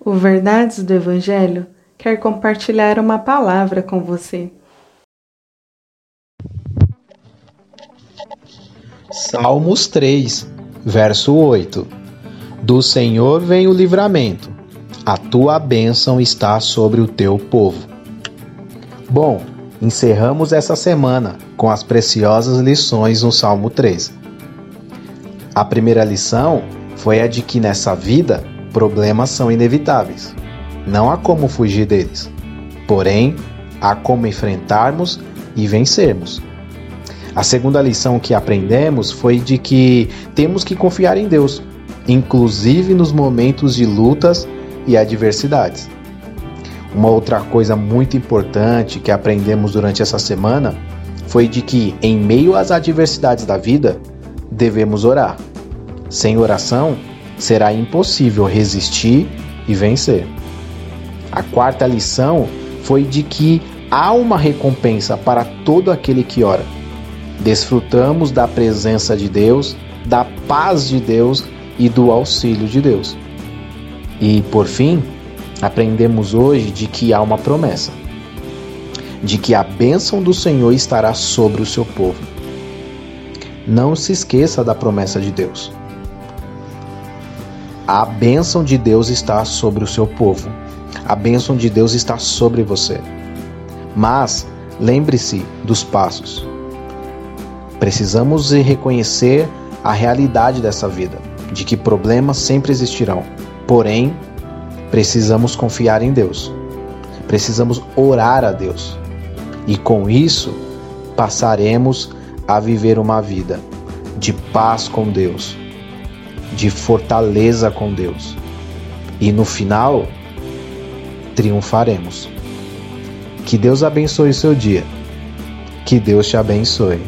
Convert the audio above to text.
O Verdades do Evangelho quer compartilhar uma palavra com você. Salmos 3, verso 8 Do Senhor vem o livramento, a tua bênção está sobre o teu povo. Bom, encerramos essa semana com as preciosas lições no Salmo 3. A primeira lição foi a de que nessa vida problemas são inevitáveis. Não há como fugir deles. Porém, há como enfrentarmos e vencermos. A segunda lição que aprendemos foi de que temos que confiar em Deus, inclusive nos momentos de lutas e adversidades. Uma outra coisa muito importante que aprendemos durante essa semana foi de que, em meio às adversidades da vida, devemos orar. Sem oração, será impossível resistir e vencer. A quarta lição foi de que há uma recompensa para todo aquele que ora. Desfrutamos da presença de Deus, da paz de Deus e do auxílio de Deus. E, por fim, aprendemos hoje de que há uma promessa, de que a bênção do Senhor estará sobre o seu povo. Não se esqueça da promessa de Deus. A bênção de Deus está sobre o seu povo. A bênção de Deus está sobre você. Mas lembre-se dos passos. Precisamos reconhecer a realidade dessa vida, de que problemas sempre existirão. Porém, precisamos confiar em Deus. Precisamos orar a Deus. E com isso, passaremos a viver uma vida de paz com Deus, de fortaleza com Deus. E no final, triunfaremos. Que Deus abençoe o seu dia. Que Deus te abençoe.